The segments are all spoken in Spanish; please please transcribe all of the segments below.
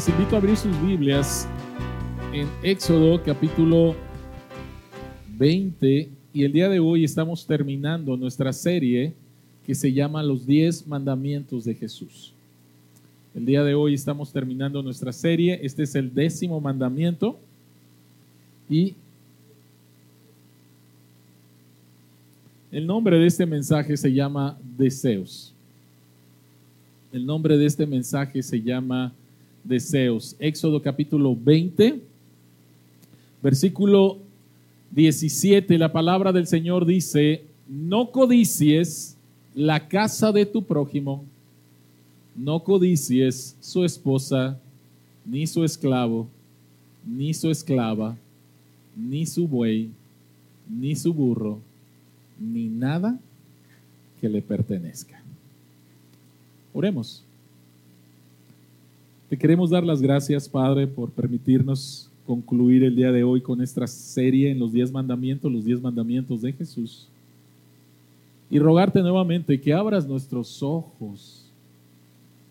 Les invito a abrir sus Biblias en Éxodo capítulo 20 y el día de hoy estamos terminando nuestra serie que se llama Los 10 Mandamientos de Jesús. El día de hoy estamos terminando nuestra serie, este es el décimo mandamiento y el nombre de este mensaje se llama Deseos. El nombre de este mensaje se llama deseos. Éxodo capítulo 20, versículo 17, la palabra del Señor dice, no codicies la casa de tu prójimo, no codicies su esposa, ni su esclavo, ni su esclava, ni su buey, ni su burro, ni nada que le pertenezca. Oremos. Te queremos dar las gracias, Padre, por permitirnos concluir el día de hoy con esta serie en los diez mandamientos, los diez mandamientos de Jesús. Y rogarte nuevamente que abras nuestros ojos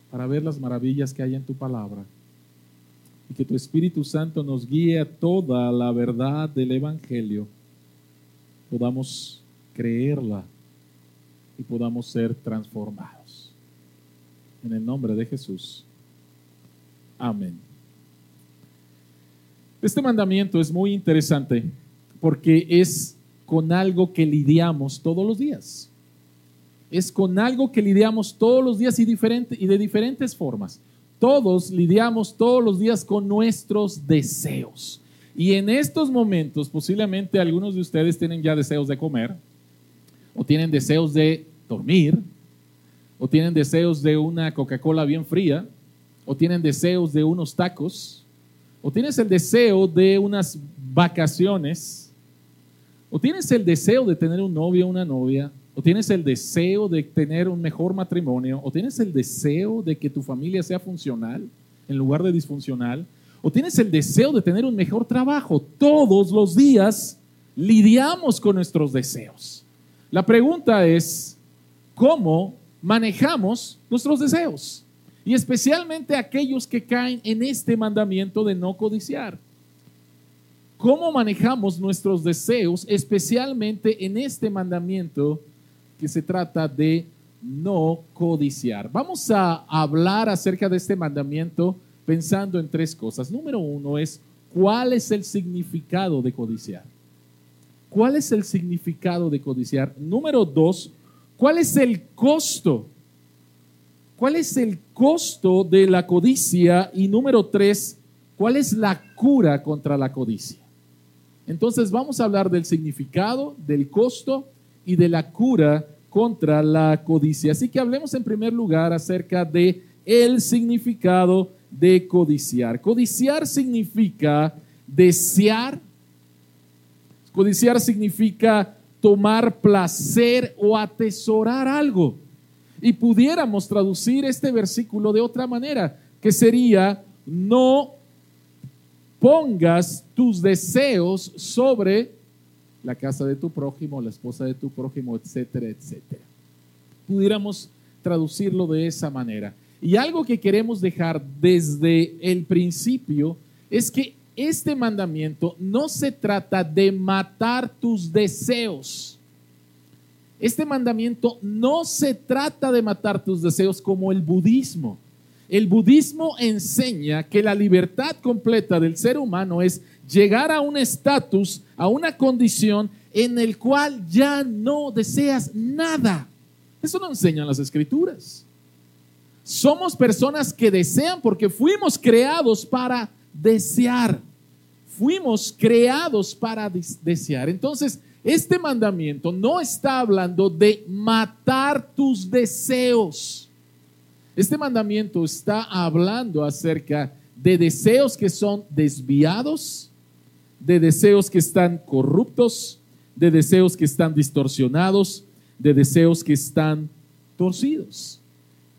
para ver las maravillas que hay en tu palabra. Y que tu Espíritu Santo nos guíe a toda la verdad del Evangelio. Podamos creerla y podamos ser transformados. En el nombre de Jesús. Amén. Este mandamiento es muy interesante porque es con algo que lidiamos todos los días. Es con algo que lidiamos todos los días y, diferente, y de diferentes formas. Todos lidiamos todos los días con nuestros deseos. Y en estos momentos, posiblemente algunos de ustedes tienen ya deseos de comer, o tienen deseos de dormir, o tienen deseos de una Coca-Cola bien fría, o tienen deseos de unos tacos, o tienes el deseo de unas vacaciones, o tienes el deseo de tener un novio o una novia, o tienes el deseo de tener un mejor matrimonio, o tienes el deseo de que tu familia sea funcional en lugar de disfuncional, o tienes el deseo de tener un mejor trabajo. Todos los días lidiamos con nuestros deseos. La pregunta es, ¿cómo manejamos nuestros deseos? Y especialmente aquellos que caen en este mandamiento de no codiciar. ¿Cómo manejamos nuestros deseos, especialmente en este mandamiento que se trata de no codiciar? Vamos a hablar acerca de este mandamiento pensando en tres cosas. Número uno es, ¿cuál es el significado de codiciar? ¿Cuál es el significado de codiciar? Número dos, ¿cuál es el costo ¿Cuál es el costo de la codicia? Y número tres, ¿cuál es la cura contra la codicia? Entonces vamos a hablar del significado, del costo y de la cura contra la codicia. Así que hablemos en primer lugar acerca de el significado de codiciar. Codiciar significa desear. Codiciar significa tomar placer o atesorar algo. Y pudiéramos traducir este versículo de otra manera, que sería, no pongas tus deseos sobre la casa de tu prójimo, la esposa de tu prójimo, etcétera, etcétera. Pudiéramos traducirlo de esa manera. Y algo que queremos dejar desde el principio es que este mandamiento no se trata de matar tus deseos este mandamiento no se trata de matar tus deseos como el budismo. El budismo enseña que la libertad completa del ser humano es llegar a un estatus, a una condición en el cual ya no deseas nada. Eso no enseñan las escrituras. Somos personas que desean porque fuimos creados para desear. Fuimos creados para desear. Entonces, este mandamiento no está hablando de matar tus deseos. Este mandamiento está hablando acerca de deseos que son desviados, de deseos que están corruptos, de deseos que están distorsionados, de deseos que están torcidos.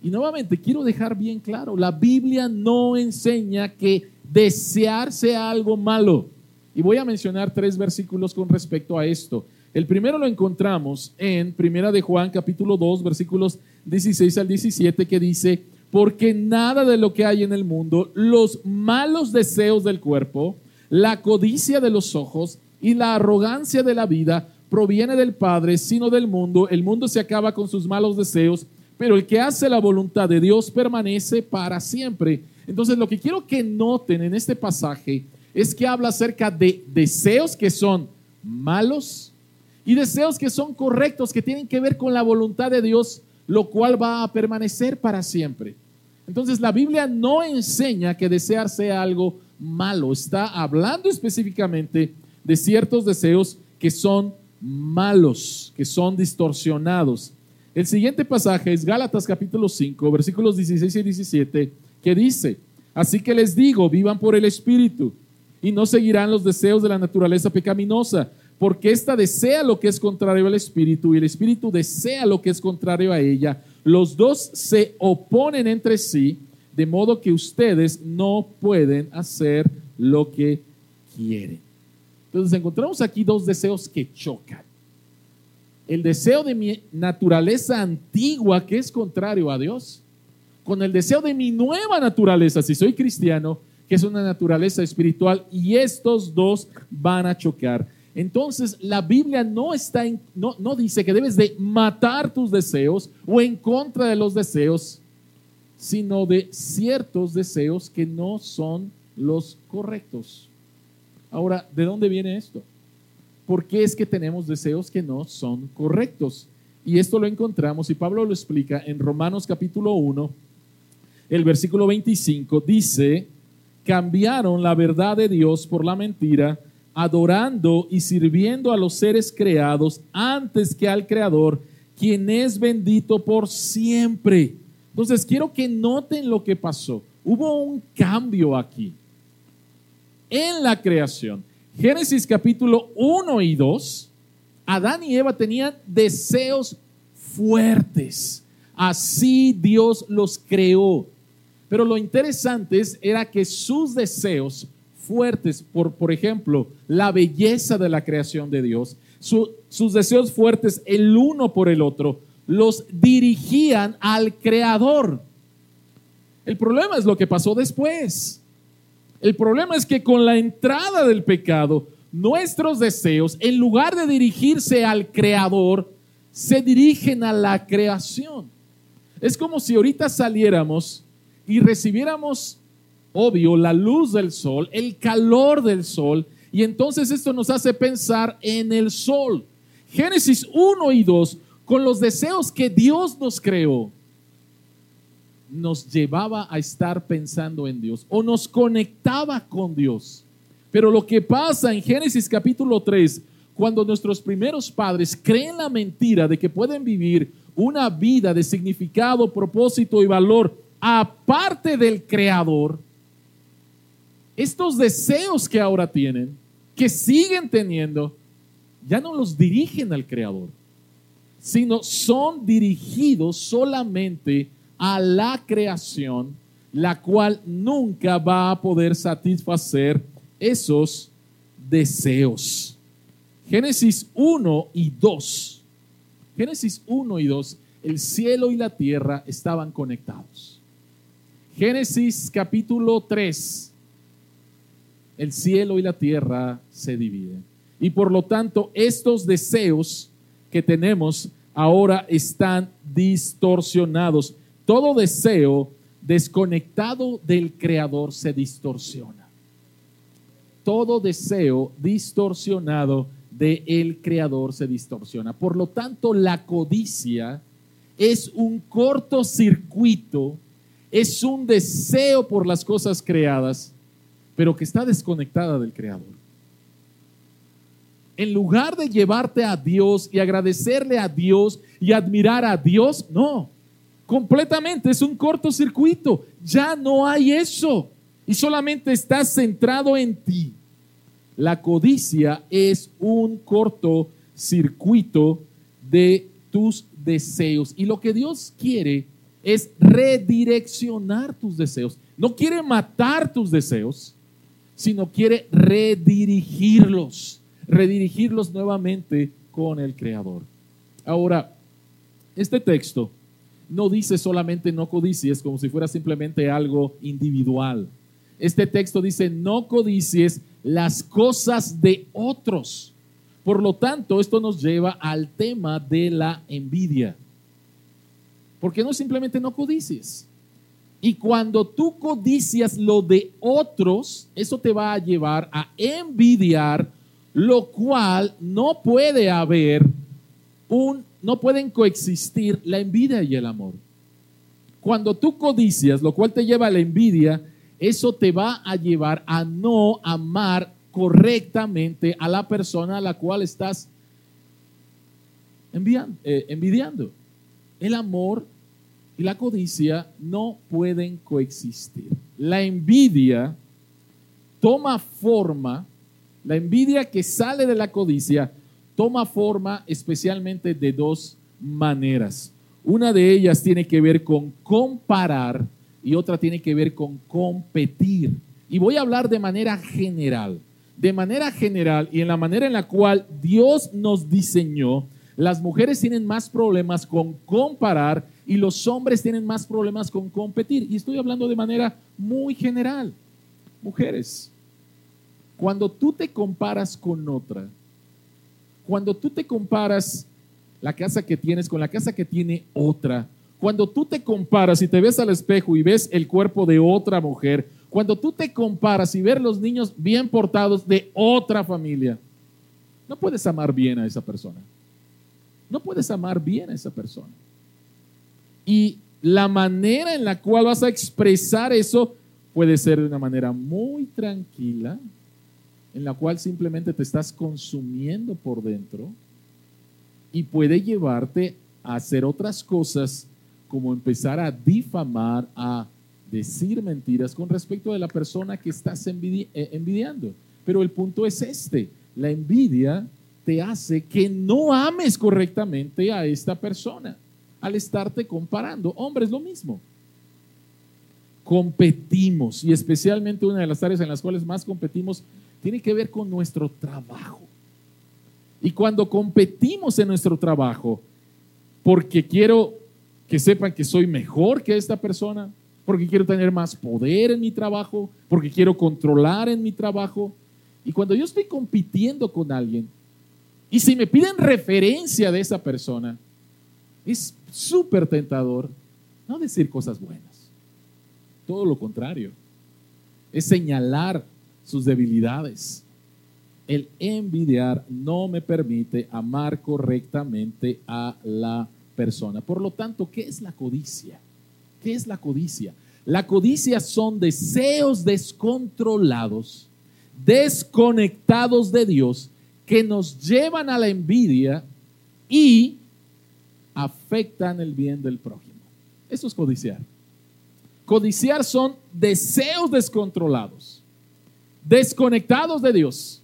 Y nuevamente quiero dejar bien claro, la Biblia no enseña que desear sea algo malo. Y voy a mencionar tres versículos con respecto a esto. El primero lo encontramos en Primera de Juan capítulo 2 versículos 16 al 17 que dice, porque nada de lo que hay en el mundo, los malos deseos del cuerpo, la codicia de los ojos y la arrogancia de la vida proviene del Padre, sino del mundo. El mundo se acaba con sus malos deseos, pero el que hace la voluntad de Dios permanece para siempre. Entonces, lo que quiero que noten en este pasaje es que habla acerca de deseos que son malos y deseos que son correctos, que tienen que ver con la voluntad de Dios, lo cual va a permanecer para siempre. Entonces la Biblia no enseña que desear sea algo malo, está hablando específicamente de ciertos deseos que son malos, que son distorsionados. El siguiente pasaje es Gálatas capítulo 5, versículos 16 y 17, que dice, así que les digo, vivan por el Espíritu y no seguirán los deseos de la naturaleza pecaminosa, porque ésta desea lo que es contrario al Espíritu y el Espíritu desea lo que es contrario a ella. Los dos se oponen entre sí, de modo que ustedes no pueden hacer lo que quieren. Entonces encontramos aquí dos deseos que chocan. El deseo de mi naturaleza antigua, que es contrario a Dios, con el deseo de mi nueva naturaleza, si soy cristiano, que es una naturaleza espiritual, y estos dos van a chocar. Entonces, la Biblia no, está no, no dice que debes de matar tus deseos o en contra de los deseos, sino de ciertos deseos que no son los correctos. Ahora, ¿de dónde viene esto? ¿Por qué es que tenemos deseos que no son correctos? Y esto lo encontramos, y Pablo lo explica en Romanos capítulo 1, el versículo 25, dice, cambiaron la verdad de Dios por la mentira, adorando y sirviendo a los seres creados antes que al Creador, quien es bendito por siempre. Entonces, quiero que noten lo que pasó. Hubo un cambio aquí en la creación. Génesis capítulo 1 y 2, Adán y Eva tenían deseos fuertes. Así Dios los creó. Pero lo interesante era que sus deseos fuertes, por, por ejemplo, la belleza de la creación de Dios, sus deseos fuertes el uno por el otro, los dirigían al Creador. El problema es lo que pasó después. El problema es que con la entrada del pecado, nuestros deseos, en lugar de dirigirse al Creador, se dirigen a la creación. Es como si ahorita saliéramos y recibiéramos, obvio, la luz del sol, el calor del sol, y entonces esto nos hace pensar en el sol. Génesis 1 y 2, con los deseos que Dios nos creó, nos llevaba a estar pensando en Dios o nos conectaba con Dios. Pero lo que pasa en Génesis capítulo 3, cuando nuestros primeros padres creen la mentira de que pueden vivir una vida de significado, propósito y valor aparte del creador, estos deseos que ahora tienen, que siguen teniendo, ya no los dirigen al creador, sino son dirigidos solamente a la creación, la cual nunca va a poder satisfacer esos deseos. Génesis 1 y 2. Génesis 1 y 2, el cielo y la tierra estaban conectados. Génesis capítulo 3, el cielo y la tierra se dividen. Y por lo tanto, estos deseos que tenemos ahora están distorsionados. Todo deseo desconectado del Creador se distorsiona. Todo deseo distorsionado del el Creador se distorsiona. Por lo tanto, la codicia es un cortocircuito es un deseo por las cosas creadas, pero que está desconectada del Creador. En lugar de llevarte a Dios y agradecerle a Dios y admirar a Dios, no, completamente es un cortocircuito. Ya no hay eso y solamente estás centrado en ti. La codicia es un cortocircuito de tus deseos y lo que Dios quiere es redireccionar tus deseos. No quiere matar tus deseos, sino quiere redirigirlos, redirigirlos nuevamente con el Creador. Ahora, este texto no dice solamente no codicies como si fuera simplemente algo individual. Este texto dice no codicies las cosas de otros. Por lo tanto, esto nos lleva al tema de la envidia. Porque no simplemente no codicies. Y cuando tú codicias lo de otros, eso te va a llevar a envidiar, lo cual no puede haber un, no pueden coexistir la envidia y el amor. Cuando tú codicias, lo cual te lleva a la envidia, eso te va a llevar a no amar correctamente a la persona a la cual estás eh, envidiando. El amor y la codicia no pueden coexistir. La envidia toma forma, la envidia que sale de la codicia toma forma especialmente de dos maneras. Una de ellas tiene que ver con comparar y otra tiene que ver con competir. Y voy a hablar de manera general. De manera general y en la manera en la cual Dios nos diseñó, las mujeres tienen más problemas con comparar y los hombres tienen más problemas con competir. Y estoy hablando de manera muy general. Mujeres, cuando tú te comparas con otra, cuando tú te comparas la casa que tienes con la casa que tiene otra, cuando tú te comparas y te ves al espejo y ves el cuerpo de otra mujer, cuando tú te comparas y ves los niños bien portados de otra familia, no puedes amar bien a esa persona. No puedes amar bien a esa persona. Y la manera en la cual vas a expresar eso puede ser de una manera muy tranquila, en la cual simplemente te estás consumiendo por dentro y puede llevarte a hacer otras cosas como empezar a difamar, a decir mentiras con respecto de la persona que estás eh, envidiando. Pero el punto es este, la envidia te hace que no ames correctamente a esta persona al estarte comparando. Hombre, es lo mismo. Competimos y especialmente una de las áreas en las cuales más competimos tiene que ver con nuestro trabajo. Y cuando competimos en nuestro trabajo, porque quiero que sepan que soy mejor que esta persona, porque quiero tener más poder en mi trabajo, porque quiero controlar en mi trabajo. Y cuando yo estoy compitiendo con alguien, y si me piden referencia de esa persona, es súper tentador no decir cosas buenas. Todo lo contrario. Es señalar sus debilidades. El envidiar no me permite amar correctamente a la persona. Por lo tanto, ¿qué es la codicia? ¿Qué es la codicia? La codicia son deseos descontrolados, desconectados de Dios, que nos llevan a la envidia y afectan el bien del prójimo. Eso es codiciar. Codiciar son deseos descontrolados, desconectados de Dios,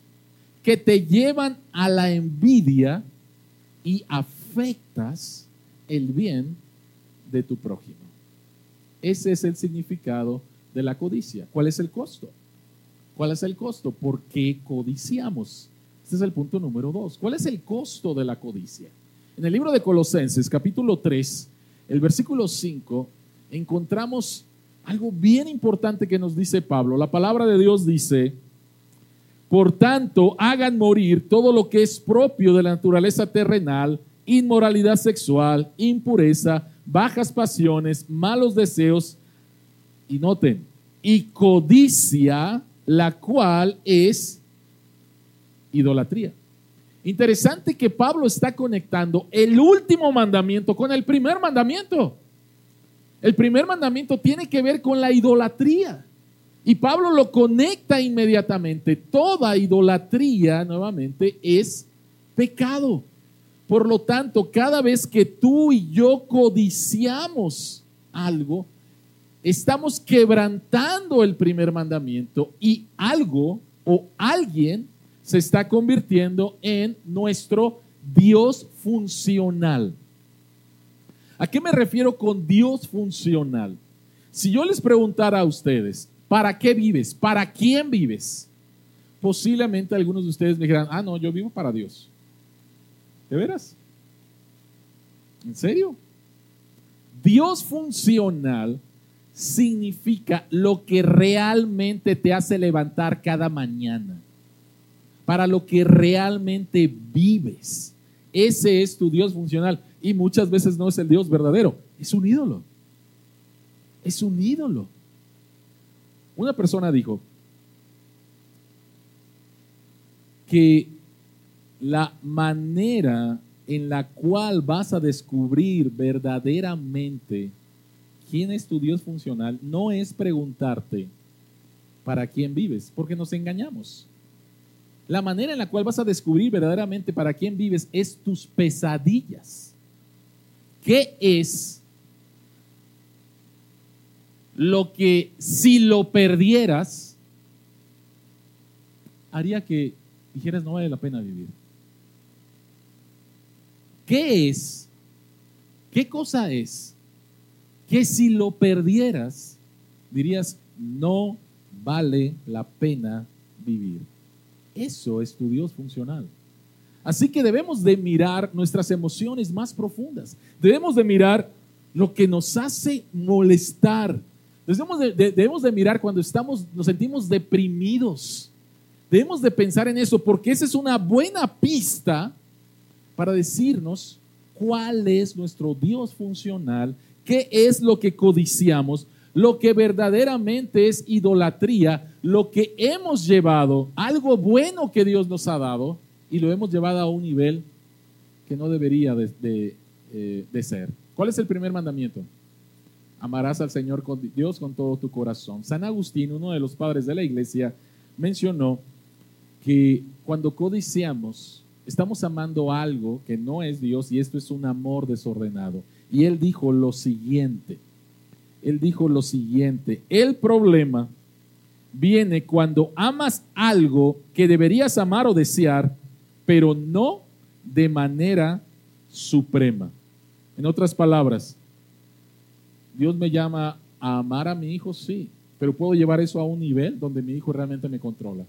que te llevan a la envidia y afectas el bien de tu prójimo. Ese es el significado de la codicia. ¿Cuál es el costo? ¿Cuál es el costo? ¿Por qué codiciamos? Este es el punto número dos. ¿Cuál es el costo de la codicia? En el libro de Colosenses, capítulo 3, el versículo 5, encontramos algo bien importante que nos dice Pablo. La palabra de Dios dice, por tanto, hagan morir todo lo que es propio de la naturaleza terrenal, inmoralidad sexual, impureza, bajas pasiones, malos deseos, y noten, y codicia, la cual es idolatría. Interesante que Pablo está conectando el último mandamiento con el primer mandamiento. El primer mandamiento tiene que ver con la idolatría. Y Pablo lo conecta inmediatamente. Toda idolatría, nuevamente, es pecado. Por lo tanto, cada vez que tú y yo codiciamos algo, estamos quebrantando el primer mandamiento y algo o alguien se está convirtiendo en nuestro Dios funcional. ¿A qué me refiero con Dios funcional? Si yo les preguntara a ustedes, ¿para qué vives? ¿Para quién vives? Posiblemente algunos de ustedes me dijeran, ah, no, yo vivo para Dios. ¿De veras? ¿En serio? Dios funcional significa lo que realmente te hace levantar cada mañana, para lo que realmente vives. Ese es tu Dios funcional. Y muchas veces no es el Dios verdadero, es un ídolo. Es un ídolo. Una persona dijo que la manera en la cual vas a descubrir verdaderamente quién es tu Dios funcional no es preguntarte para quién vives, porque nos engañamos. La manera en la cual vas a descubrir verdaderamente para quién vives es tus pesadillas. ¿Qué es lo que si lo perdieras haría que dijeras no vale la pena vivir? ¿Qué es? ¿Qué cosa es que si lo perdieras dirías no vale la pena vivir? Eso es tu Dios funcional. Así que debemos de mirar nuestras emociones más profundas. Debemos de mirar lo que nos hace molestar. Debemos de, mirar cuando estamos, nos sentimos deprimidos. Debemos de pensar en eso porque esa es una buena pista para decirnos cuál es nuestro Dios funcional, qué es lo que codiciamos, lo que verdaderamente es idolatría, lo que hemos llevado, algo bueno que Dios nos ha dado, y lo hemos llevado a un nivel que no debería de, eh, ser. ¿Cuál es el primer mandamiento? Amarás al Señor con Dios con todo tu corazón. San Agustín, uno de los padres de la iglesia, mencionó que cuando codiciamos, estamos amando algo que no es Dios y esto es un amor desordenado. Y él dijo lo siguiente, él dijo lo siguiente, el problema viene cuando amas algo que deberías amar o desear, pero no de manera suprema. En otras palabras, Dios me llama a amar a mi hijo, sí, pero puedo llevar eso a un nivel donde mi hijo realmente me controla.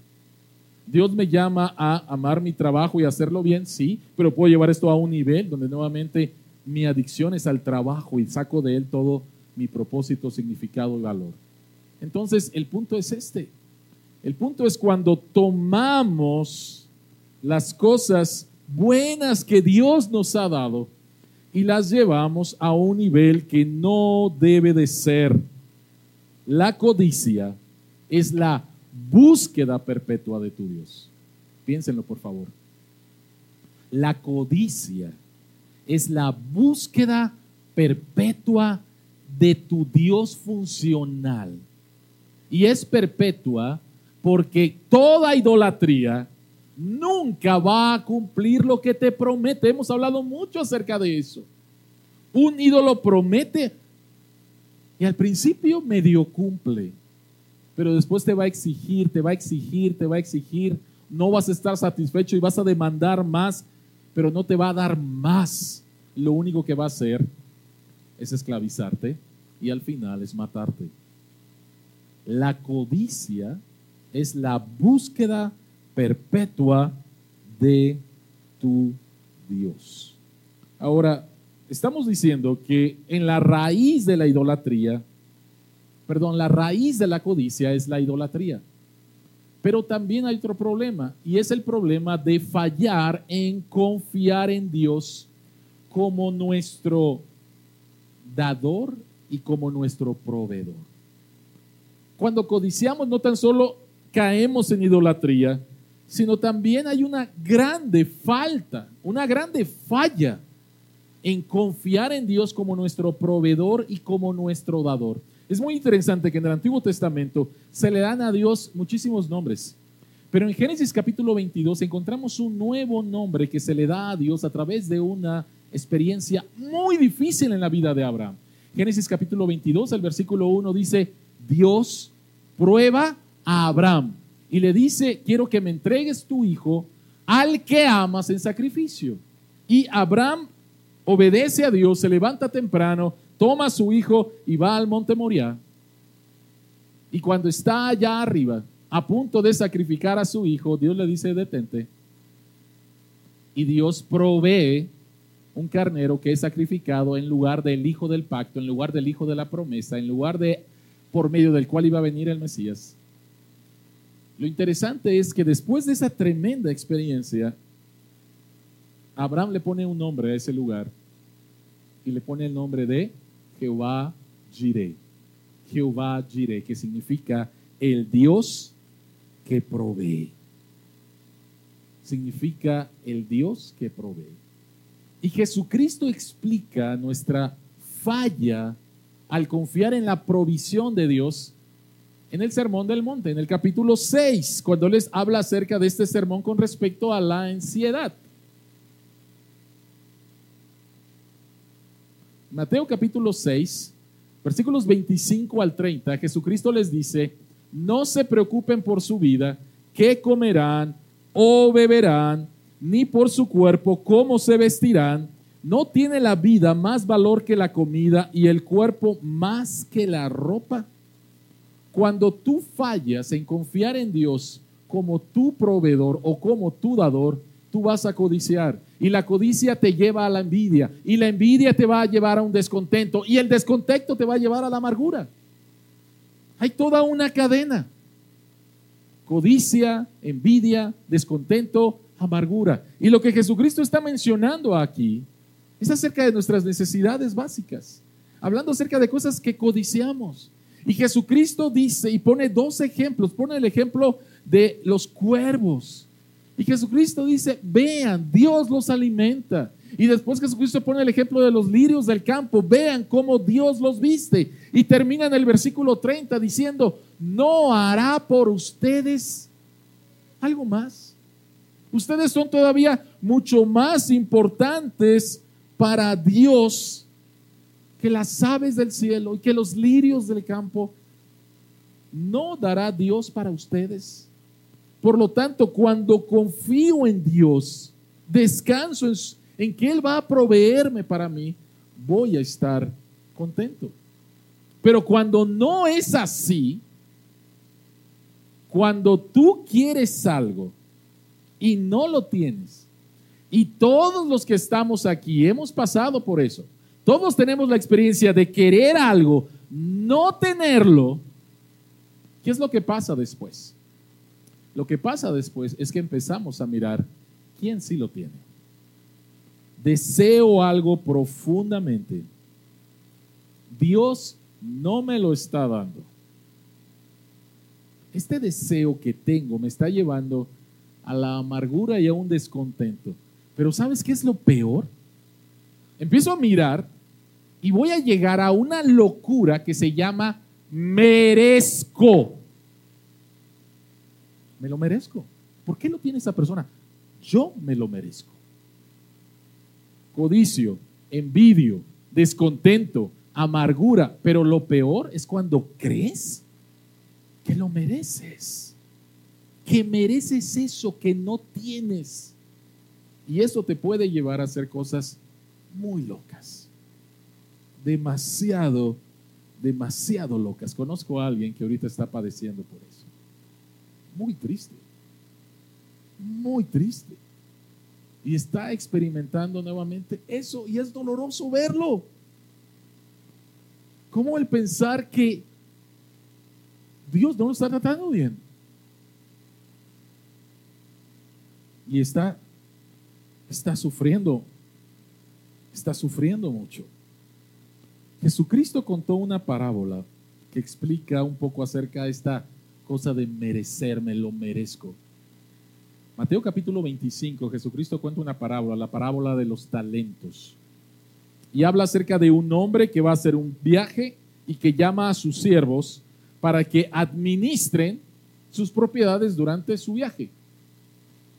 Dios me llama a amar mi trabajo y hacerlo bien, sí, pero puedo llevar esto a un nivel donde nuevamente mi adicción es al trabajo y saco de él todo mi propósito, significado y valor. Entonces, el punto es este. El punto es cuando tomamos las cosas buenas que Dios nos ha dado y las llevamos a un nivel que no debe de ser. La codicia es la búsqueda perpetua de tu Dios. Piénsenlo, por favor. La codicia es la búsqueda perpetua de tu Dios funcional. Y es perpetua porque toda idolatría nunca va a cumplir lo que te promete. Hemos hablado mucho acerca de eso. Un ídolo promete y al principio medio cumple pero después te va a exigir, te va a exigir, te va a exigir. No vas a estar satisfecho y vas a demandar más, pero no te va a dar más. Lo único que va a hacer es esclavizarte y al final es matarte. La codicia es la búsqueda perpetua de tu Dios. Ahora, estamos diciendo que en la raíz de la idolatría perdón, la raíz de la codicia es la idolatría. Pero también hay otro problema y es el problema de fallar en confiar en Dios como nuestro dador y como nuestro proveedor. Cuando codiciamos no tan solo caemos en idolatría, sino también hay una grande falta, una grande falla en confiar en Dios como nuestro proveedor y como nuestro dador. Es muy interesante que en el Antiguo Testamento se le dan a Dios muchísimos nombres. Pero en Génesis capítulo 22 encontramos un nuevo nombre que se le da a Dios a través de una experiencia muy difícil en la vida de Abraham. Génesis capítulo 22, el versículo 1 dice, Dios prueba a Abraham y le dice, quiero que me entregues tu hijo al que amas en sacrificio. Y Abraham obedece a Dios, se levanta temprano, toma a su hijo y va al monte Moriah. Y cuando está allá arriba, a punto de sacrificar a su hijo, Dios le dice, detente. Y Dios provee un carnero que es sacrificado en lugar del hijo del pacto, en lugar del hijo de la promesa, en lugar de por medio del cual iba a venir el Mesías. Lo interesante es que después de esa tremenda experiencia, Abraham le pone un nombre a ese lugar y le pone el nombre de Jehová Jireh. Jehová Jireh, que significa el Dios que provee. Significa el Dios que provee. Y Jesucristo explica nuestra falla al confiar en la provisión de Dios en el Sermón del Monte, en el capítulo 6, cuando les habla acerca de este sermón con respecto a la ansiedad. Mateo capítulo 6, versículos 25 al 30, Jesucristo les dice, no se preocupen por su vida, qué comerán o beberán, ni por su cuerpo, cómo se vestirán. ¿No tiene la vida más valor que la comida y el cuerpo más que la ropa? Cuando tú fallas en confiar en Dios como tu proveedor o como tu dador, tú vas a codiciar. Y la codicia te lleva a la envidia. Y la envidia te va a llevar a un descontento. Y el descontento te va a llevar a la amargura. Hay toda una cadena. Codicia, envidia, descontento, amargura. Y lo que Jesucristo está mencionando aquí es acerca de nuestras necesidades básicas. Hablando acerca de cosas que codiciamos. Y Jesucristo dice y pone dos ejemplos. Pone el ejemplo de los cuervos. Y Jesucristo dice, vean, Dios los alimenta. Y después Jesucristo pone el ejemplo de los lirios del campo. Vean cómo Dios los viste. Y termina en el versículo 30 diciendo, no hará por ustedes algo más. Ustedes son todavía mucho más importantes para Dios que las aves del cielo y que los lirios del campo. ¿No dará Dios para ustedes? Por lo tanto, cuando confío en Dios, descanso en, que Él va a proveerme para mí, voy a estar contento. Pero cuando no es así, cuando tú quieres algo y no lo tienes, y todos los que estamos aquí hemos pasado por eso, todos tenemos la experiencia de querer algo, no tenerlo, ¿qué es lo que pasa después? Lo que pasa después es que empezamos a mirar quién sí lo tiene. Deseo algo profundamente. Dios no me lo está dando. Este deseo que tengo me está llevando a la amargura y a un descontento. Pero ¿sabes qué es lo peor? Empiezo a mirar y voy a llegar a una locura que se llama merezco me lo merezco. ¿Por qué lo tiene esa persona? Yo me lo merezco. Codicio, envidio, descontento, amargura, pero lo peor es cuando crees que lo mereces, que mereces eso que no tienes. Y eso te puede llevar a hacer cosas muy locas, demasiado, demasiado locas. Conozco a alguien que ahorita está padeciendo por eso muy triste, muy triste. Y está experimentando nuevamente eso y es doloroso verlo. Como el pensar que Dios no lo está tratando bien? Y está, está sufriendo, está sufriendo mucho. Jesucristo contó una parábola que explica un poco acerca de esta cosa de merecerme, lo merezco. Mateo capítulo 25, Jesucristo cuenta una parábola, la parábola de los talentos. Y habla acerca de un hombre que va a hacer un viaje y que llama a sus siervos para que administren sus propiedades durante su viaje.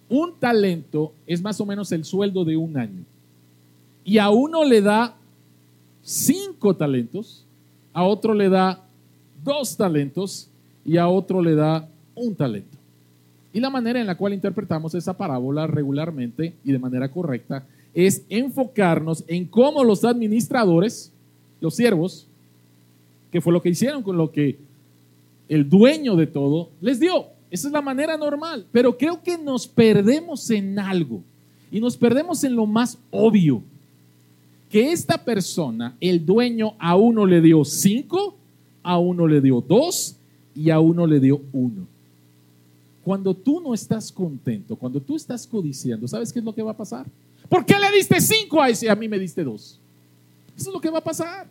Un talento es más o menos el sueldo de un año. Y a uno le da cinco talentos, a otro le da dos talentos y a otro le da un talento. Y la manera en la cual interpretamos esa parábola regularmente y de manera correcta es enfocarnos en cómo los administradores, los siervos, que fue lo que hicieron con lo que el dueño de todo les dio. Esa es la manera normal, pero creo que nos perdemos en algo y nos perdemos en lo más obvio. que esta persona, el dueño, a uno le dio cinco, a uno le dio dos y a uno le dio uno. Cuando tú no estás contento, cuando tú estás codiciando, ¿sabes qué es lo que va a pasar? ¿Por qué le diste cinco a ese y a mí me diste dos? Eso es lo que va a pasar.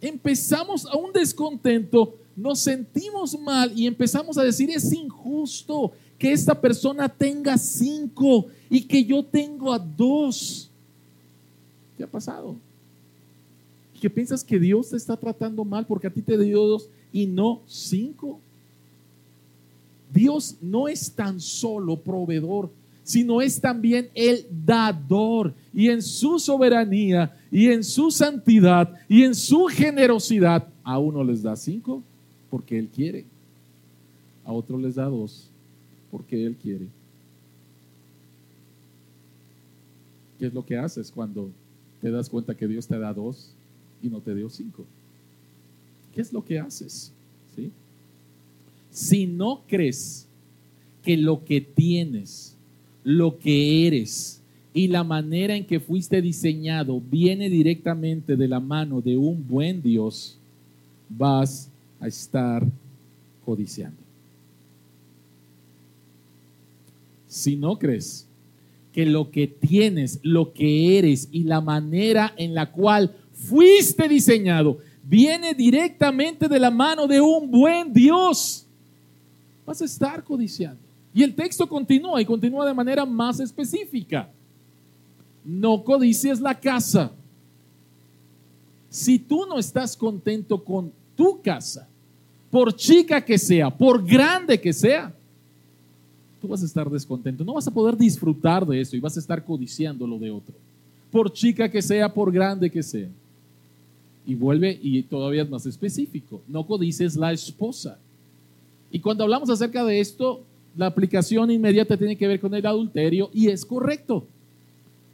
Empezamos a un descontento, nos sentimos mal y empezamos a decir, es injusto que esta persona tenga cinco y que yo tengo a dos. ¿Qué ha pasado? ¿Qué piensas que Dios te está tratando mal porque a ti te dio dos y no cinco? Dios no es tan solo proveedor, sino es también el dador. Y en su soberanía y en su santidad y en su generosidad, a uno les da cinco porque Él quiere, a otro les da dos porque Él quiere. ¿Qué es lo que haces cuando te das cuenta que Dios te da dos y no te dio cinco? ¿Qué es lo que haces? ¿Sí? Si no crees que lo que tienes, lo que eres y la manera en que fuiste diseñado viene directamente de la mano de un buen Dios, vas a estar codiciando. Si no crees que lo que tienes, lo que eres y la manera en la cual fuiste diseñado viene directamente de la mano de un buen Dios, vas a estar codiciando. Y el texto continúa y continúa de manera más específica. No codicies la casa. Si tú no estás contento con tu casa, por chica que sea, por grande que sea, tú vas a estar descontento. No vas a poder disfrutar de eso y vas a estar codiciando lo de otro. Por chica que sea, por grande que sea. Y vuelve y todavía es más específico. No codices la esposa. Y cuando hablamos acerca de esto, la aplicación inmediata tiene que ver con el adulterio y es correcto.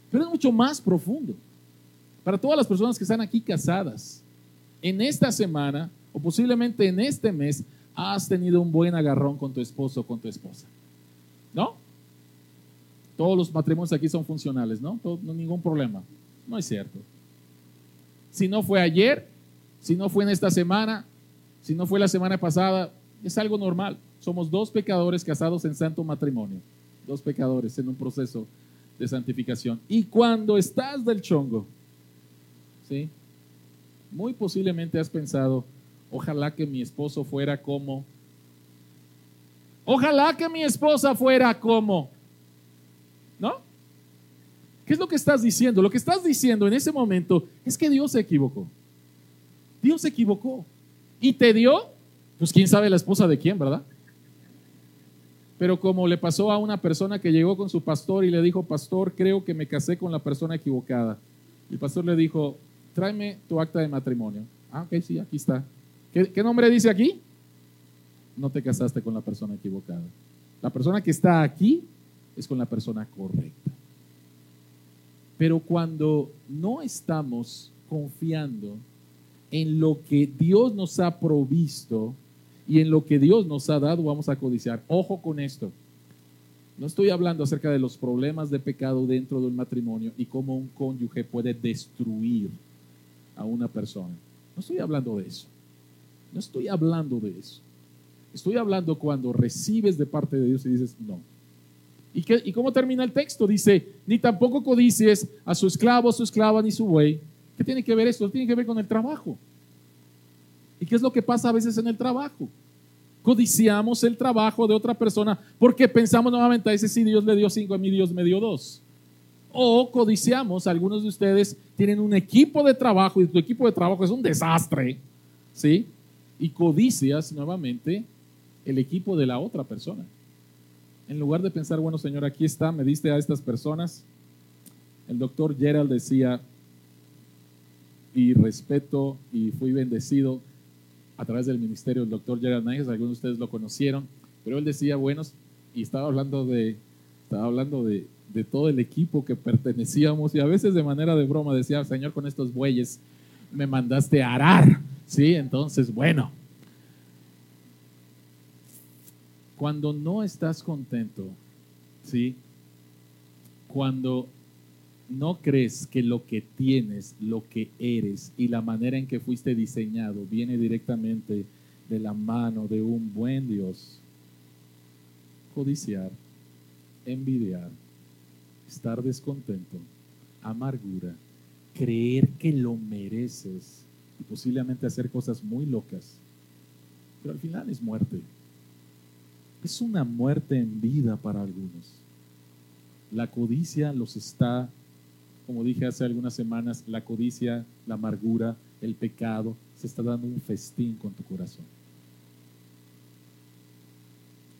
Pero es mucho más profundo. Para todas las personas que están aquí casadas, en esta semana o posiblemente en este mes, has tenido un buen agarrón con tu esposo o con tu esposa. ¿No? Todos los matrimonios aquí son funcionales, ¿no? no ningún problema. No es cierto. Si no fue ayer, si no fue en esta semana, si no fue la semana pasada, es algo normal. Somos dos pecadores casados en santo matrimonio. Dos pecadores en un proceso de santificación. Y cuando estás del chongo, ¿sí? Muy posiblemente has pensado, ojalá que mi esposo fuera como, ojalá que mi esposa fuera como, ¿no? ¿Qué es lo que estás diciendo? Lo que estás diciendo en ese momento es que Dios se equivocó. Dios se equivocó. Y te dio pues quién sabe la esposa de quién, ¿verdad? Pero como le pasó a una persona que llegó con su pastor y le dijo, pastor, creo que me casé con la persona equivocada. El pastor le dijo, tráeme tu acta de matrimonio. Ah, ok, sí, aquí está. ¿Qué, ¿Qué, nombre dice aquí? No te casaste con la persona equivocada. La persona que está aquí es con la persona correcta. Pero cuando no estamos confiando en lo que Dios nos ha provisto, y en lo que Dios nos ha dado vamos a codiciar. Ojo con esto. No estoy hablando acerca de los problemas de pecado dentro del matrimonio y cómo un cónyuge puede destruir a una persona. No estoy hablando de eso. No estoy hablando de eso. Estoy hablando cuando recibes de parte de Dios y dices no. ¿Y, qué, ¿Y cómo termina el texto? Dice, ni tampoco codicies a su esclavo, su esclava, ni su buey. ¿Qué tiene que ver esto? Tiene que ver con el trabajo. ¿Y qué es lo que pasa a veces en el trabajo? Codiciamos el trabajo de otra persona porque pensamos nuevamente, a ese sí Dios le dio cinco, a mí Dios me dio dos. O codiciamos, algunos de ustedes tienen un equipo de trabajo y tu equipo de trabajo es un desastre, ¿sí? Y codicias nuevamente el equipo de la otra persona. En lugar de pensar, bueno, Señor, aquí está, me diste a estas personas. El doctor Gerald decía, y respeto y fui bendecido a través del ministerio del doctor Gerald Niges, algunos de ustedes lo conocieron, pero él decía, buenos, y estaba hablando de, estaba hablando de, de todo el equipo que pertenecíamos y a veces de manera de broma decía, Señor, con estos bueyes me mandaste a arar, ¿sí? Entonces, bueno, cuando no estás contento, ¿sí? Cuando ¿No crees que lo que tienes, lo que eres y la manera en que fuiste diseñado viene directamente de la mano de un buen Dios? Codiciar, envidiar, estar descontento, amargura, creer que lo mereces y posiblemente hacer cosas muy locas. Pero al final es muerte. Es una muerte en vida para algunos. La codicia los está como dije hace algunas semanas, la codicia, la amargura, el pecado, se está dando un festín con tu corazón.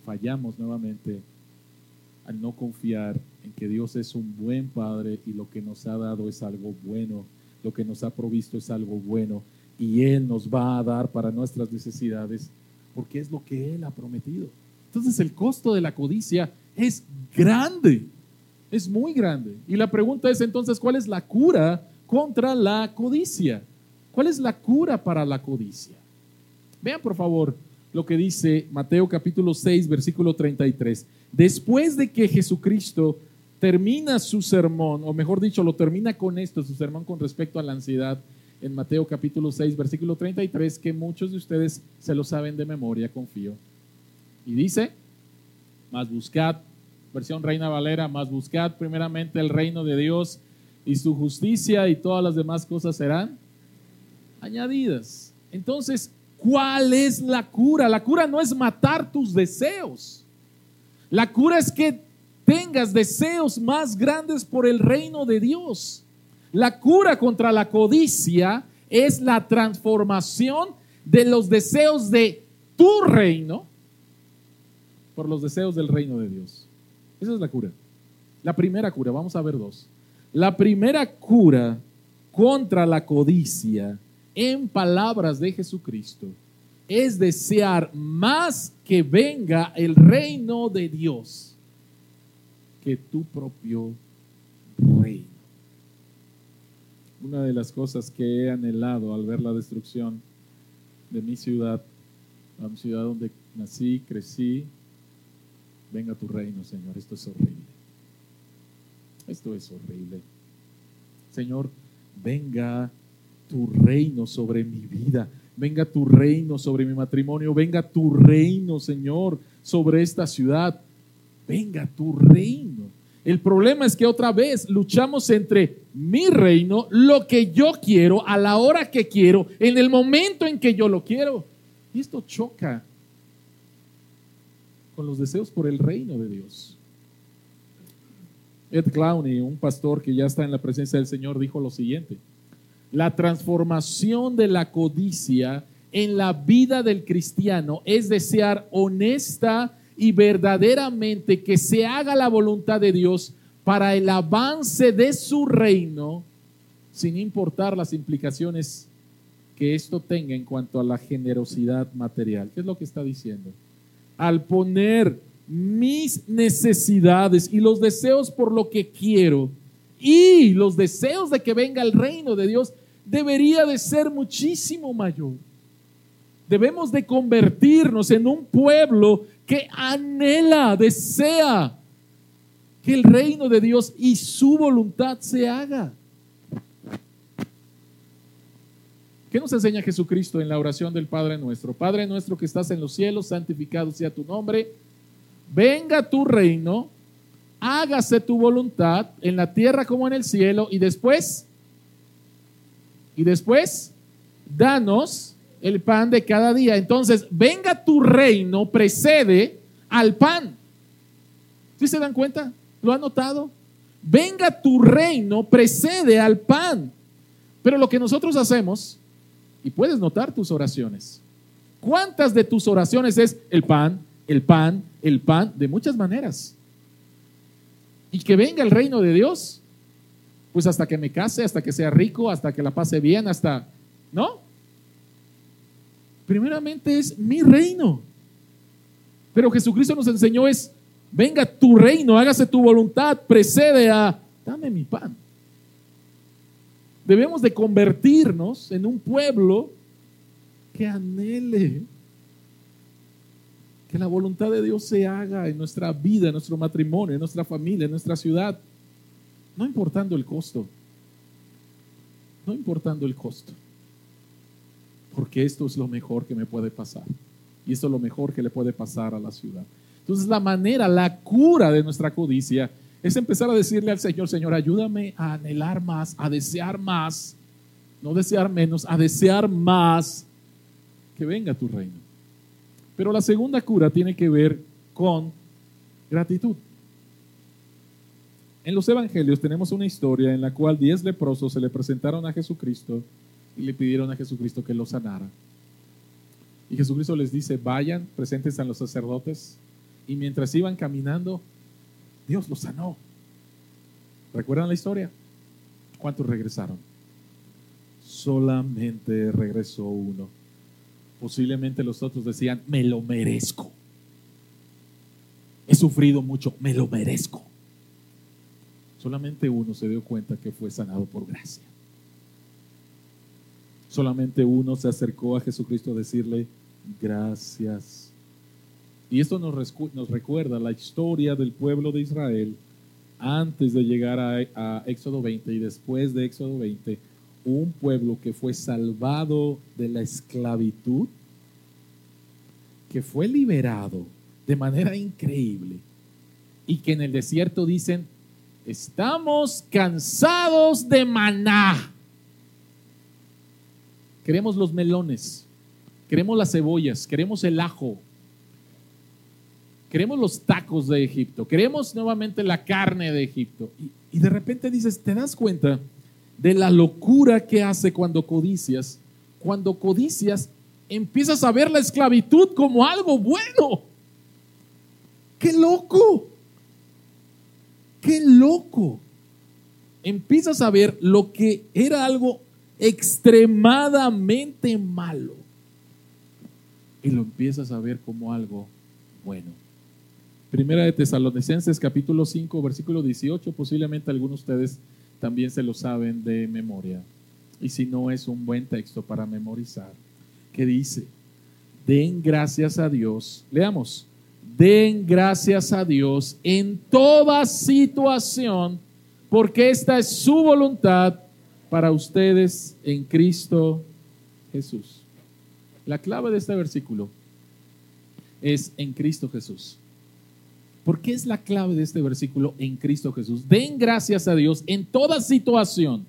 Fallamos nuevamente al no confiar en que Dios es un buen Padre y lo que nos ha dado es algo bueno, lo que nos ha provisto es algo bueno y Él nos va a dar para nuestras necesidades porque es lo que Él ha prometido. Entonces el costo de la codicia es grande. Es muy grande. Y la pregunta es entonces, ¿cuál es la cura contra la codicia? ¿Cuál es la cura para la codicia? Vean por favor lo que dice Mateo capítulo 6, versículo 33. Después de que Jesucristo termina su sermón, o mejor dicho, lo termina con esto, su sermón con respecto a la ansiedad, en Mateo capítulo 6, versículo 33, que muchos de ustedes se lo saben de memoria, confío. Y dice, más buscad versión Reina Valera, más buscad primeramente el reino de Dios y su justicia y todas las demás cosas serán añadidas. Entonces, ¿cuál es la cura? La cura no es matar tus deseos. La cura es que tengas deseos más grandes por el reino de Dios. La cura contra la codicia es la transformación de los deseos de tu reino por los deseos del reino de Dios. Esa es la cura. La primera cura, vamos a ver dos. La primera cura contra la codicia, en palabras de Jesucristo, es desear más que venga el reino de Dios que tu propio reino. Una de las cosas que he anhelado al ver la destrucción de mi ciudad, la ciudad donde nací, crecí, venga tu reino, Señor. Esto es horrible. Esto es horrible. Señor, venga tu reino sobre mi vida. Venga tu reino sobre mi matrimonio. Venga tu reino, Señor, sobre esta ciudad. Venga tu reino. El problema es que otra vez luchamos entre mi reino, lo que yo quiero, a la hora que quiero, en el momento en que yo lo quiero. Y esto choca con los deseos por el reino de Dios. Ed Clowney, un pastor que ya está en la presencia del Señor, dijo lo siguiente. La transformación de la codicia en la vida del cristiano es desear honesta y verdaderamente que se haga la voluntad de Dios para el avance de su reino, sin importar las implicaciones que esto tenga en cuanto a la generosidad material. ¿Qué es lo que está diciendo? al poner mis necesidades y los deseos por lo que quiero y los deseos de que venga el reino de Dios, debería de ser muchísimo mayor. Debemos de convertirnos en un pueblo que anhela, desea que el reino de Dios y su voluntad se haga. ¿Qué nos enseña Jesucristo en la oración del Padre nuestro? Padre nuestro que estás en los cielos, santificado sea tu nombre. Venga tu reino, hágase tu voluntad en la tierra como en el cielo y después, y después, danos el pan de cada día. Entonces, venga tu reino, precede al pan. ¿Sí se dan cuenta? ¿Lo han notado? Venga tu reino, precede al pan. Pero lo que nosotros hacemos y puedes notar tus oraciones. ¿Cuántas de tus oraciones es el pan, el pan, el pan? De muchas maneras. Y que venga el reino de Dios, pues hasta que me case, hasta que sea rico, hasta que la pase bien, hasta, ¿no? Primeramente es mi reino. Pero Jesucristo nos enseñó es, venga tu reino, hágase tu voluntad, precede a, dame mi pan debemos de convertirnos en un pueblo que anhele que la voluntad de Dios se haga en nuestra vida, en nuestro matrimonio, en nuestra familia, en nuestra ciudad. No importando el costo. No importando el costo. Porque esto es lo mejor que me puede pasar. Y esto es lo mejor que le puede pasar a la ciudad. Entonces la manera, la cura de nuestra codicia es empezar a decirle al Señor, Señor, ayúdame a anhelar más, a desear más, no desear menos, a desear más que venga tu reino. Pero la segunda cura tiene que ver con gratitud. En los evangelios tenemos una historia en la cual diez leprosos se le presentaron a Jesucristo le pidieron a Jesucristo que los sanara. Y Jesucristo les dice, vayan, presentes a los sacerdotes. Y mientras iban caminando, Dios los sanó. ¿Recuerdan la historia? ¿Cuántos regresaron? Solamente regresó uno. Posiblemente los otros decían, me lo merezco. He sufrido mucho, me lo merezco. Solamente uno se dio cuenta que fue sanado por gracia. Solamente uno se acercó a Jesucristo a decirle, gracias. Y esto nos, recuerda la historia del pueblo de Israel antes de llegar a, a Éxodo 20 y después de Éxodo 20, un pueblo que fue salvado de la esclavitud, que fue liberado de manera increíble y que en el desierto dicen, estamos cansados de maná. Queremos los melones, queremos las cebollas, queremos el ajo, queremos los tacos de Egipto, queremos nuevamente la carne de Egipto. Y, de repente dices, ¿te das cuenta? de la locura que hace cuando codicias. Cuando codicias, empiezas a ver la esclavitud como algo bueno. ¡Qué loco! ¡Qué loco! Empiezas a ver lo que era algo extremadamente malo. Y lo empiezas a ver como algo bueno. Primera de Tesalonicenses capítulo 5, versículo 18, posiblemente algunos de ustedes también se lo saben de memoria. Y si no es un buen texto para memorizar, que dice, den gracias a Dios, leamos, den gracias a Dios en toda situación, porque esta es su voluntad para ustedes en Cristo Jesús. La clave de este versículo es en Cristo Jesús. ¿Por qué es la clave de este versículo en Cristo Jesús? Den gracias a Dios en toda situación,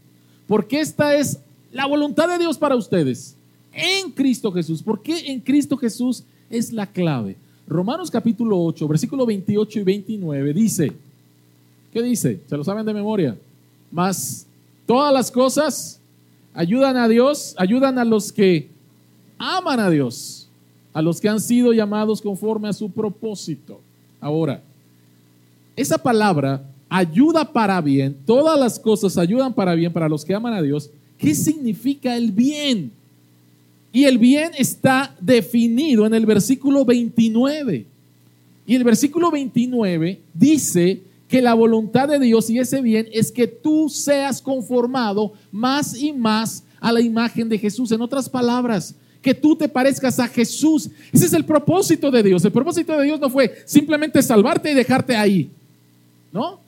porque esta es la voluntad de Dios para ustedes en Cristo Jesús. ¿Por qué en Cristo Jesús es la clave? Romanos capítulo 8, versículo 28 y 29 dice, ¿qué dice? ¿Se lo saben de memoria? Más todas las cosas ayudan a Dios, ayudan a los que aman a Dios, a los que han sido llamados conforme a su propósito. Ahora, esa palabra ayuda para bien, todas las cosas ayudan para bien para los que aman a Dios. ¿Qué significa el bien? Y el bien está definido en el versículo 29. Y el versículo 29 dice que la voluntad de Dios y ese bien es que tú seas conformado más y más a la imagen de Jesús. En otras palabras, que tú te parezcas a Jesús. Ese es el propósito de Dios. El propósito de Dios no fue simplemente salvarte y dejarte ahí. ¿no?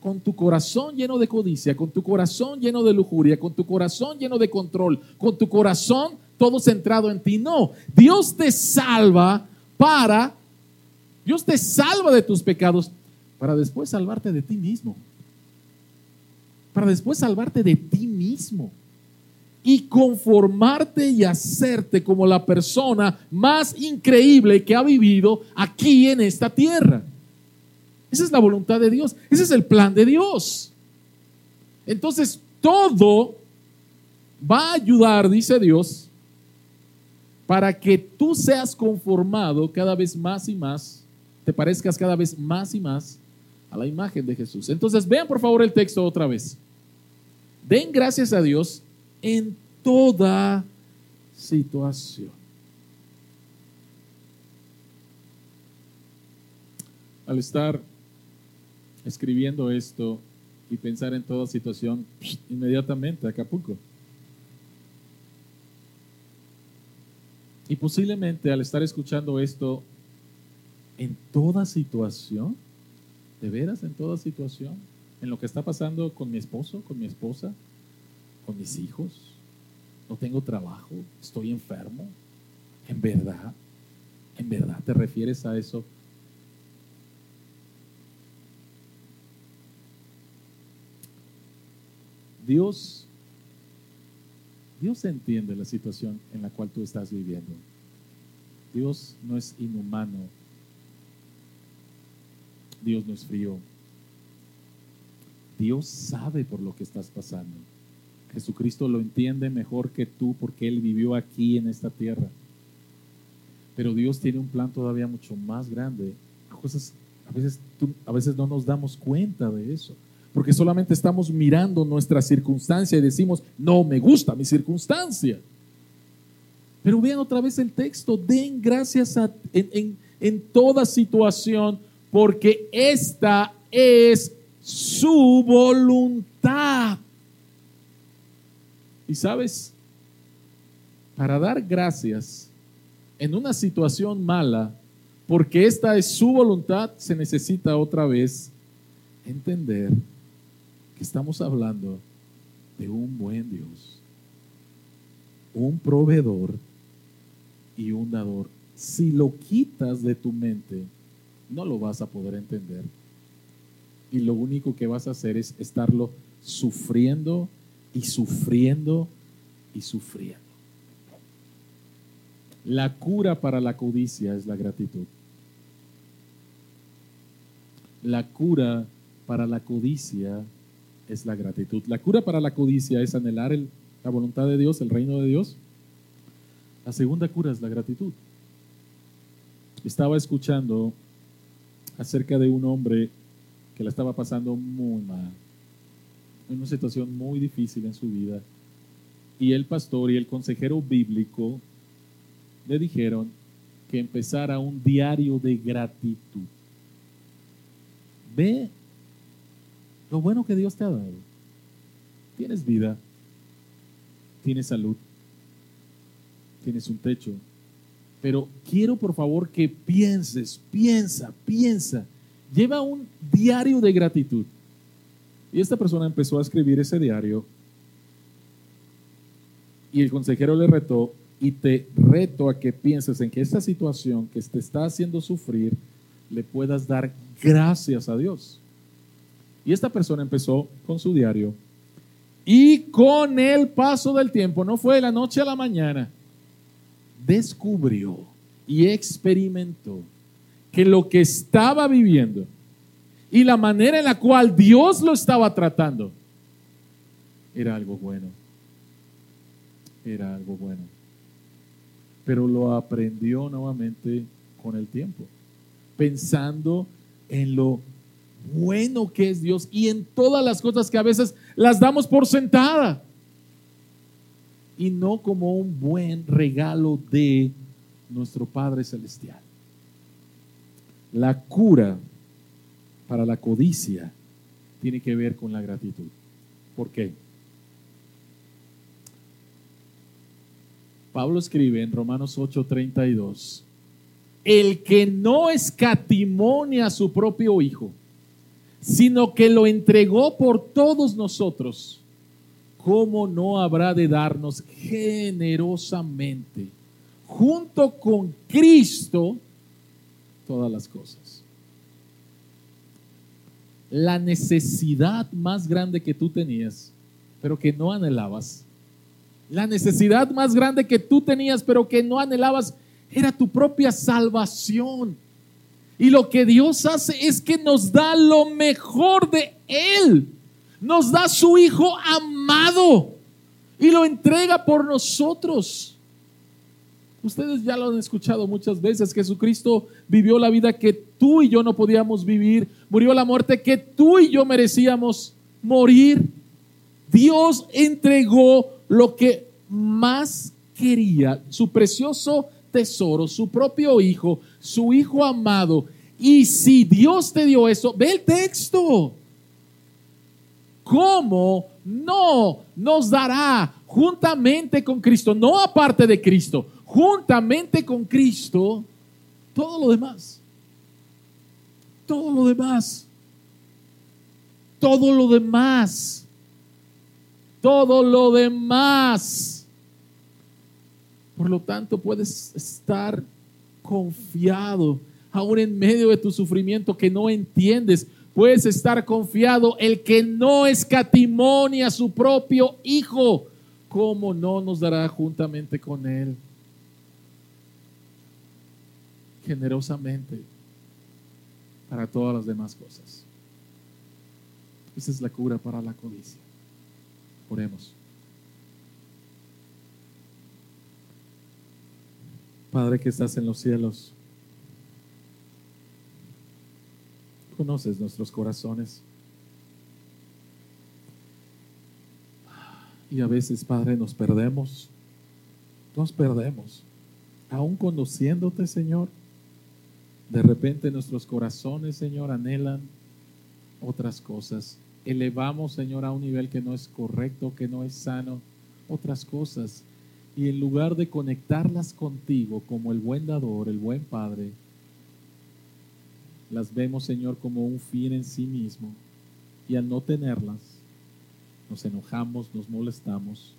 Con tu corazón lleno de codicia, con tu corazón lleno de lujuria, con tu corazón lleno de control, con tu corazón todo centrado en ti. No, Dios te salva para, Dios te salva de tus pecados para después salvarte de ti mismo. Para después salvarte de ti mismo y conformarte y hacerte como la persona más increíble que ha vivido aquí en esta tierra. Esa es la voluntad de Dios. Ese es el plan de Dios. Entonces, todo va a ayudar, dice Dios, para que tú seas conformado cada vez más y más, te parezcas cada vez más y más a la imagen de Jesús. Entonces, vean por favor el texto otra vez. Den gracias a Dios en toda situación. Al estar escribiendo esto y pensar en toda situación, inmediatamente Acapulco. Y posiblemente al estar escuchando esto, en toda situación, de veras en toda situación, en lo que está pasando con mi esposo, con mi esposa, con mis hijos. No tengo trabajo, estoy enfermo. En verdad, en verdad te refieres a eso. Dios, Dios entiende la situación en la cual tú estás viviendo. Dios no es inhumano. Dios no es frío. Dios sabe por lo que estás pasando. Jesucristo lo entiende mejor que tú porque Él vivió aquí en esta tierra. Pero Dios tiene un plan todavía mucho más grande. A, veces, a veces no nos damos cuenta de eso. Porque solamente estamos mirando nuestra circunstancia y decimos, no me gusta mi circunstancia. Pero vean otra vez el texto, den gracias en, en toda situación, porque esta es su voluntad. Y sabes, para dar gracias en una situación mala, porque esta es su voluntad, se necesita otra vez entender que estamos hablando de un buen Dios, un proveedor y un dador. Si lo quitas de tu mente, no lo vas a poder entender. Y lo único que vas a hacer es estarlo sufriendo y sufriendo y sufriendo. La cura para la codicia es la gratitud. La cura para la codicia es la gratitud. La cura para la codicia es anhelar la voluntad de Dios, el reino de Dios. La segunda cura es la gratitud. Estaba escuchando acerca de un hombre que la estaba pasando muy mal, en una situación muy difícil en su vida. Y el pastor y el consejero bíblico le dijeron que empezara un diario de gratitud. Ve lo bueno que Dios te ha dado. Tienes vida, tienes salud, tienes un techo. Pero quiero por favor que pienses, piensa, piensa. Lleva un diario de gratitud. Y esta persona empezó a escribir ese diario y el consejero le retó y te reto a que pienses en que esta situación que te está haciendo sufrir, le puedas dar gracias a Dios. Y esta persona empezó con su diario y con el paso del tiempo, no fue de la noche a la mañana, descubrió y experimentó que lo que estaba viviendo y la manera en la cual Dios lo estaba tratando era algo bueno. Era algo bueno pero lo aprendió nuevamente con el tiempo, pensando en lo bueno que es Dios y en todas las cosas que a veces las damos por sentada y no como un buen regalo de nuestro Padre Celestial. La cura para la codicia tiene que ver con la gratitud. ¿Por qué? Pablo escribe en Romanos 8:32, el que no escatimonia a su propio Hijo, sino que lo entregó por todos nosotros, ¿cómo no habrá de darnos generosamente, junto con Cristo, todas las cosas? La necesidad más grande que tú tenías, pero que no anhelabas, la necesidad más grande que tú tenías, pero que no anhelabas, era tu propia salvación. Y lo que Dios hace es que nos da lo mejor de Él. Nos da su Hijo amado y lo entrega por nosotros. Ustedes ya lo han escuchado muchas veces. Jesucristo vivió la vida que tú y yo no podíamos vivir. Murió la muerte que tú y yo merecíamos morir. Dios entregó lo que más quería, su precioso tesoro, su propio hijo, su hijo amado. Y si Dios te dio eso, ve el texto. ¿Cómo no nos dará juntamente con Cristo, no aparte de Cristo, juntamente con Cristo, todo lo demás? Todo lo demás. todo lo demás, todo lo demás. Por lo tanto, puedes estar confiado, aún en medio de tu sufrimiento que no entiendes. Puedes estar confiado el que no escatimonia a su propio Hijo, ¿cómo no nos dará juntamente con Él? Generosamente para todas las demás cosas. Esa es la cura para la codicia. Oremos. Padre que estás en los cielos, conoces nuestros corazones. Y a veces, Padre, nos perdemos. Nos perdemos. Aún conociéndote, Señor, de repente nuestros corazones, Señor, anhelan otras cosas. Elevamos, Señor, a un nivel que no es correcto, que no es sano, otras cosas. Y en lugar de conectarlas contigo como el buen dador, el buen Padre, las vemos, Señor, como un fin en sí mismo. Y al no tenerlas, nos enojamos, nos molestamos.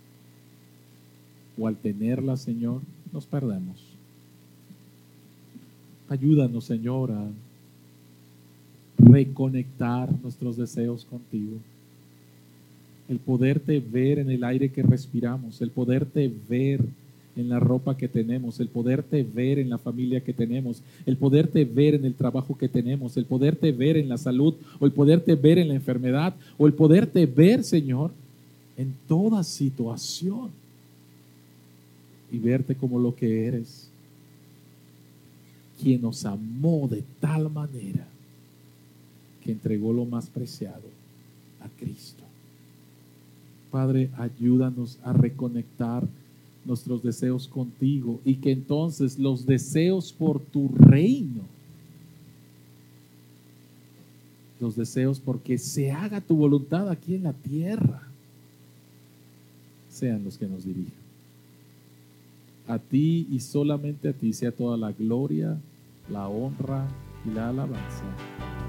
O al tenerlas, Señor, nos perdemos. Ayúdanos, Señor, a reconectar nuestros deseos contigo. El poderte ver en el aire que respiramos, el poderte ver en la ropa que tenemos, el poderte ver en la familia que tenemos, el poderte ver en el trabajo que tenemos, el poderte ver en la salud o el poderte ver en la enfermedad o el poderte ver, Señor, en toda situación y verte como lo que eres quien nos amó de tal manera que entregó lo más preciado a Cristo. Padre, ayúdanos a reconectar nuestros deseos contigo y que entonces los deseos por tu reino, los deseos porque se haga tu voluntad aquí en la tierra, sean los que nos dirijan. A ti y solamente a ti sea toda la gloria, la honra y la alabanza